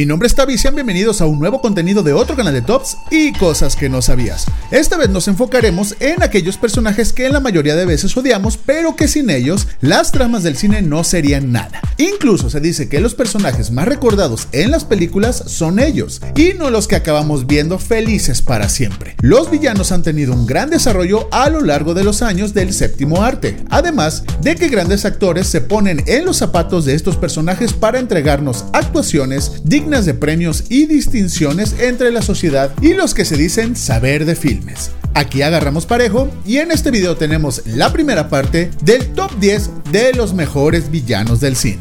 Mi nombre es Tavi y sean bienvenidos a un nuevo contenido de otro canal de tops y cosas que no sabías. Esta vez nos enfocaremos en aquellos personajes que en la mayoría de veces odiamos, pero que sin ellos las tramas del cine no serían nada. Incluso se dice que los personajes más recordados en las películas son ellos, y no los que acabamos viendo felices para siempre. Los villanos han tenido un gran desarrollo a lo largo de los años del séptimo arte, además de que grandes actores se ponen en los zapatos de estos personajes para entregarnos actuaciones dignas de premios y distinciones entre la sociedad y los que se dicen saber de filmes. Aquí agarramos parejo y en este video tenemos la primera parte del top 10 de los mejores villanos del cine.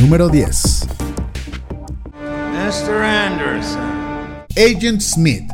Número 10 Mr. Anderson Agent Smith.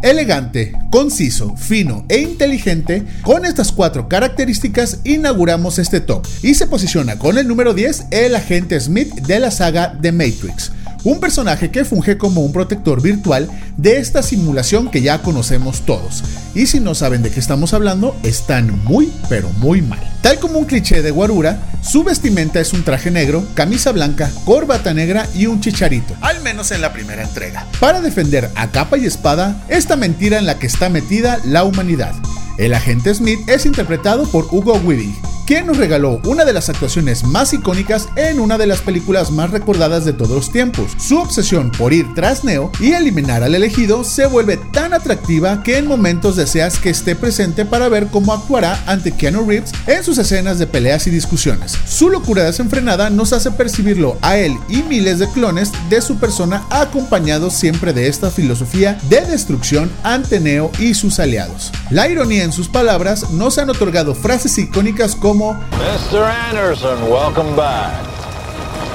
Elegante, conciso, fino e inteligente, con estas cuatro características inauguramos este top y se posiciona con el número 10 el agente Smith de la saga The Matrix un personaje que funge como un protector virtual de esta simulación que ya conocemos todos. Y si no saben de qué estamos hablando, están muy pero muy mal. Tal como un cliché de Guarura, su vestimenta es un traje negro, camisa blanca, corbata negra y un chicharito, al menos en la primera entrega, para defender a capa y espada esta mentira en la que está metida la humanidad. El agente Smith es interpretado por Hugo Weaving, quien nos regaló una de las actuaciones más icónicas en una de las películas más recordadas de todos los tiempos. Su obsesión por ir tras Neo y eliminar al elegido se vuelve tan atractiva que en momentos deseas que esté presente para ver cómo actuará ante Keanu Reeves en sus escenas de peleas y discusiones. Su locura desenfrenada nos hace percibirlo a él y miles de clones de su persona acompañados siempre de esta filosofía de destrucción ante Neo y sus aliados. La ironía en sus palabras nos han otorgado frases icónicas como Mr. Anderson, welcome back.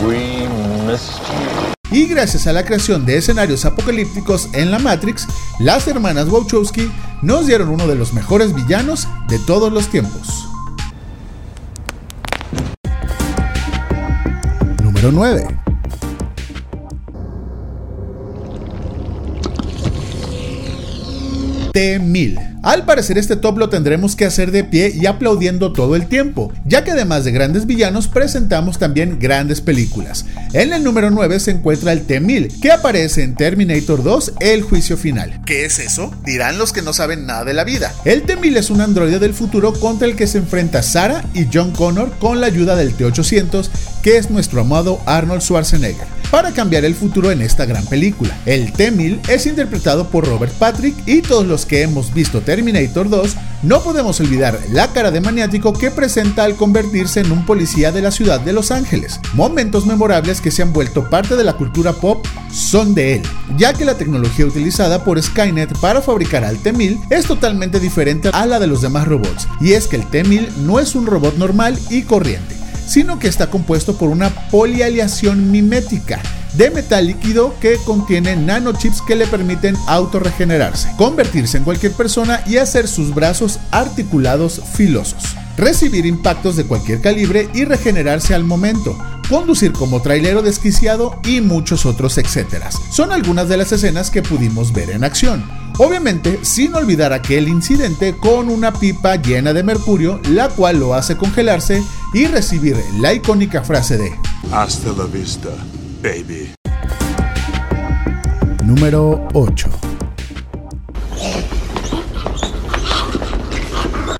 We missed you. Y gracias a la creación de escenarios apocalípticos en la Matrix, las hermanas Wachowski nos dieron uno de los mejores villanos de todos los tiempos. Número 9. T-1000 al parecer este top lo tendremos que hacer de pie y aplaudiendo todo el tiempo, ya que además de grandes villanos presentamos también grandes películas. En el número 9 se encuentra el T-1000, que aparece en Terminator 2, El Juicio Final. ¿Qué es eso? Dirán los que no saben nada de la vida. El T-1000 es un androide del futuro contra el que se enfrenta Sarah y John Connor con la ayuda del T-800, que es nuestro amado Arnold Schwarzenegger para cambiar el futuro en esta gran película. El T-1000 es interpretado por Robert Patrick y todos los que hemos visto Terminator 2 no podemos olvidar la cara de maniático que presenta al convertirse en un policía de la ciudad de Los Ángeles. Momentos memorables que se han vuelto parte de la cultura pop son de él, ya que la tecnología utilizada por Skynet para fabricar al T-1000 es totalmente diferente a la de los demás robots, y es que el T-1000 no es un robot normal y corriente sino que está compuesto por una polialeación mimética de metal líquido que contiene nanochips que le permiten autorregenerarse, convertirse en cualquier persona y hacer sus brazos articulados filosos, recibir impactos de cualquier calibre y regenerarse al momento, conducir como trailero desquiciado y muchos otros etcétera. Son algunas de las escenas que pudimos ver en acción. Obviamente, sin olvidar aquel incidente con una pipa llena de mercurio, la cual lo hace congelarse y recibir la icónica frase de Hasta la vista, baby. Número 8.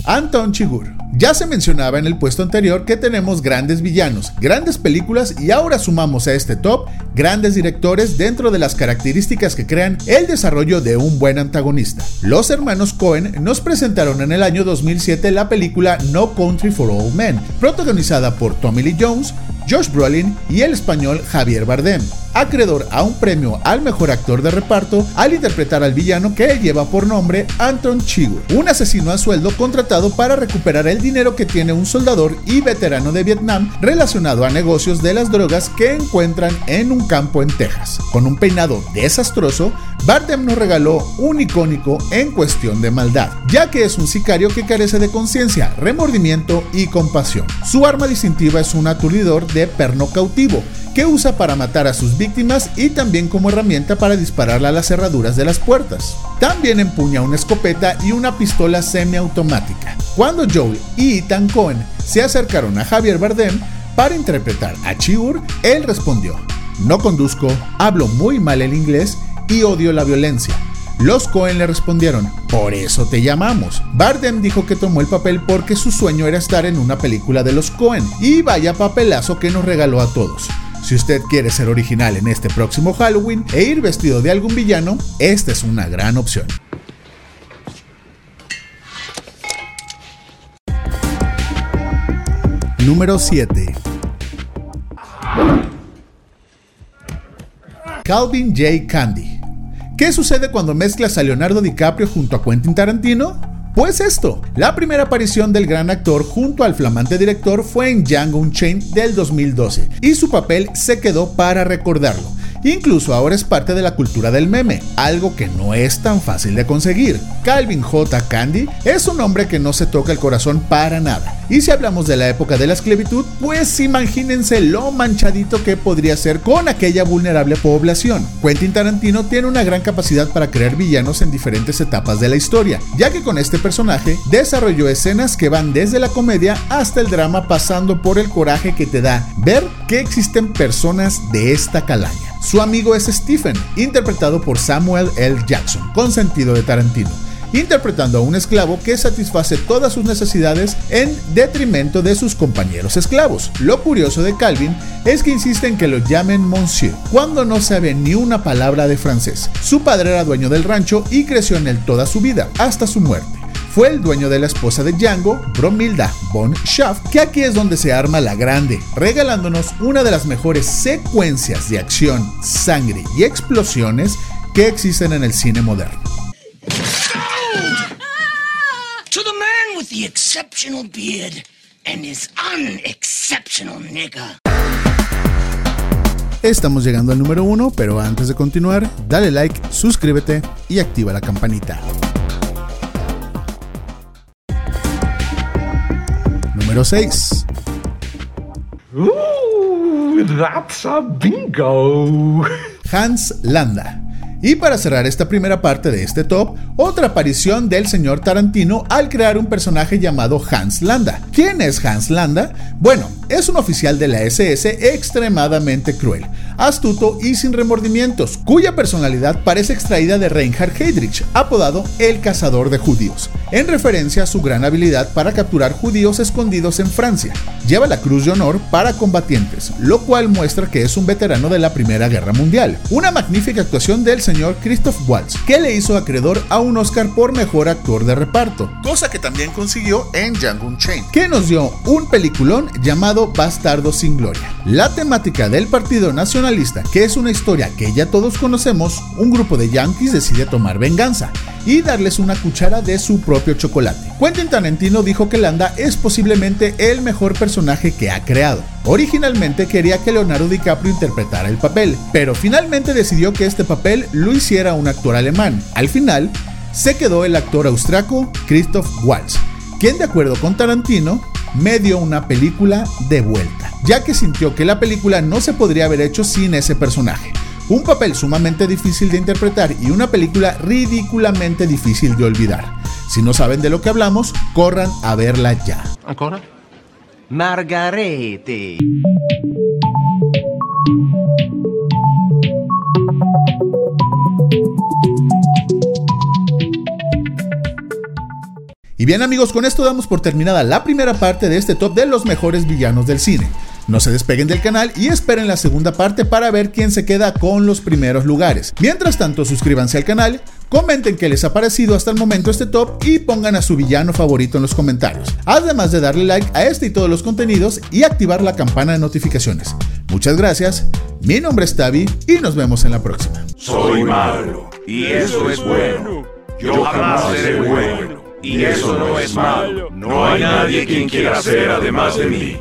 Anton Chigur ya se mencionaba en el puesto anterior que tenemos grandes villanos, grandes películas y ahora sumamos a este top grandes directores dentro de las características que crean el desarrollo de un buen antagonista. Los hermanos Cohen nos presentaron en el año 2007 la película No Country for Old Men, protagonizada por Tommy Lee Jones, Josh Brolin y el español Javier Bardem. acreedor a un premio al mejor actor de reparto al interpretar al villano que lleva por nombre Anton Chigurh, un asesino a sueldo contratado para recuperar el dinero que tiene un soldador y veterano de Vietnam relacionado a negocios de las drogas que encuentran en un campo en Texas. Con un peinado desastroso, Bardem nos regaló un icónico en cuestión de maldad, ya que es un sicario que carece de conciencia, remordimiento y compasión. Su arma distintiva es un aturdidor de perno cautivo, que usa para matar a sus víctimas y también como herramienta para dispararle a las cerraduras de las puertas. También empuña una escopeta y una pistola semiautomática. Cuando Joel y Ethan Cohen se acercaron a Javier Bardem para interpretar a Chiur, él respondió, no conduzco, hablo muy mal el inglés y odio la violencia. Los Cohen le respondieron, por eso te llamamos. Bardem dijo que tomó el papel porque su sueño era estar en una película de los Cohen, y vaya papelazo que nos regaló a todos. Si usted quiere ser original en este próximo Halloween e ir vestido de algún villano, esta es una gran opción. Número 7. Calvin J. Candy. ¿Qué sucede cuando mezclas a Leonardo DiCaprio junto a Quentin Tarantino? Pues esto, la primera aparición del gran actor junto al flamante director fue en Django Unchained del 2012 y su papel se quedó para recordarlo. Incluso ahora es parte de la cultura del meme, algo que no es tan fácil de conseguir. Calvin J. Candy es un hombre que no se toca el corazón para nada. Y si hablamos de la época de la esclavitud, pues imagínense lo manchadito que podría ser con aquella vulnerable población. Quentin Tarantino tiene una gran capacidad para crear villanos en diferentes etapas de la historia, ya que con este personaje desarrolló escenas que van desde la comedia hasta el drama pasando por el coraje que te da ver que existen personas de esta calaña. Su amigo es Stephen, interpretado por Samuel L. Jackson, con sentido de Tarantino interpretando a un esclavo que satisface todas sus necesidades en detrimento de sus compañeros esclavos. Lo curioso de Calvin es que insiste en que lo llamen Monsieur, cuando no sabe ni una palabra de francés. Su padre era dueño del rancho y creció en él toda su vida, hasta su muerte fue el dueño de la esposa de Django, Bromilda von Schaff, que aquí es donde se arma la grande, regalándonos una de las mejores secuencias de acción, sangre y explosiones que existen en el cine moderno. exceptional beard and his unexceptional nigger. Estamos llegando al número uno, pero antes de continuar, dale like, suscríbete y activa la campanita. Número 6. Ooh, that's a bingo. Hans Landa y para cerrar esta primera parte de este top, otra aparición del señor Tarantino al crear un personaje llamado Hans Landa. ¿Quién es Hans Landa? Bueno, es un oficial de la SS extremadamente cruel, astuto y sin remordimientos, cuya personalidad parece extraída de Reinhard Heydrich, apodado el cazador de judíos, en referencia a su gran habilidad para capturar judíos escondidos en Francia. Lleva la Cruz de Honor para combatientes, lo cual muestra que es un veterano de la Primera Guerra Mundial. Una magnífica actuación del señor Christoph Waltz, que le hizo acreedor a un Oscar por mejor actor de reparto, cosa que también consiguió en Django Unchained, que nos dio un peliculón llamado Bastardo sin Gloria. La temática del Partido Nacionalista, que es una historia que ya todos conocemos, un grupo de yankees decide tomar venganza y darles una cuchara de su propio chocolate. Quentin Tarantino dijo que Landa es posiblemente el mejor personaje que ha creado. Originalmente quería que Leonardo DiCaprio interpretara el papel, pero finalmente decidió que este papel lo hiciera un actor alemán. Al final, se quedó el actor austriaco Christoph Waltz, quien de acuerdo con Tarantino me dio una película de vuelta, ya que sintió que la película no se podría haber hecho sin ese personaje. Un papel sumamente difícil de interpretar y una película ridículamente difícil de olvidar. Si no saben de lo que hablamos, corran a verla ya. ¿Ancora? Margarete. Y bien amigos, con esto damos por terminada la primera parte de este top de los mejores villanos del cine. No se despeguen del canal y esperen la segunda parte para ver quién se queda con los primeros lugares. Mientras tanto, suscríbanse al canal, Comenten qué les ha parecido hasta el momento este top y pongan a su villano favorito en los comentarios. Además de darle like a este y todos los contenidos y activar la campana de notificaciones. Muchas gracias, mi nombre es Tavi y nos vemos en la próxima. Soy malo y eso es bueno. Yo jamás seré bueno y eso no es malo. No hay nadie quien quiera ser además de mí.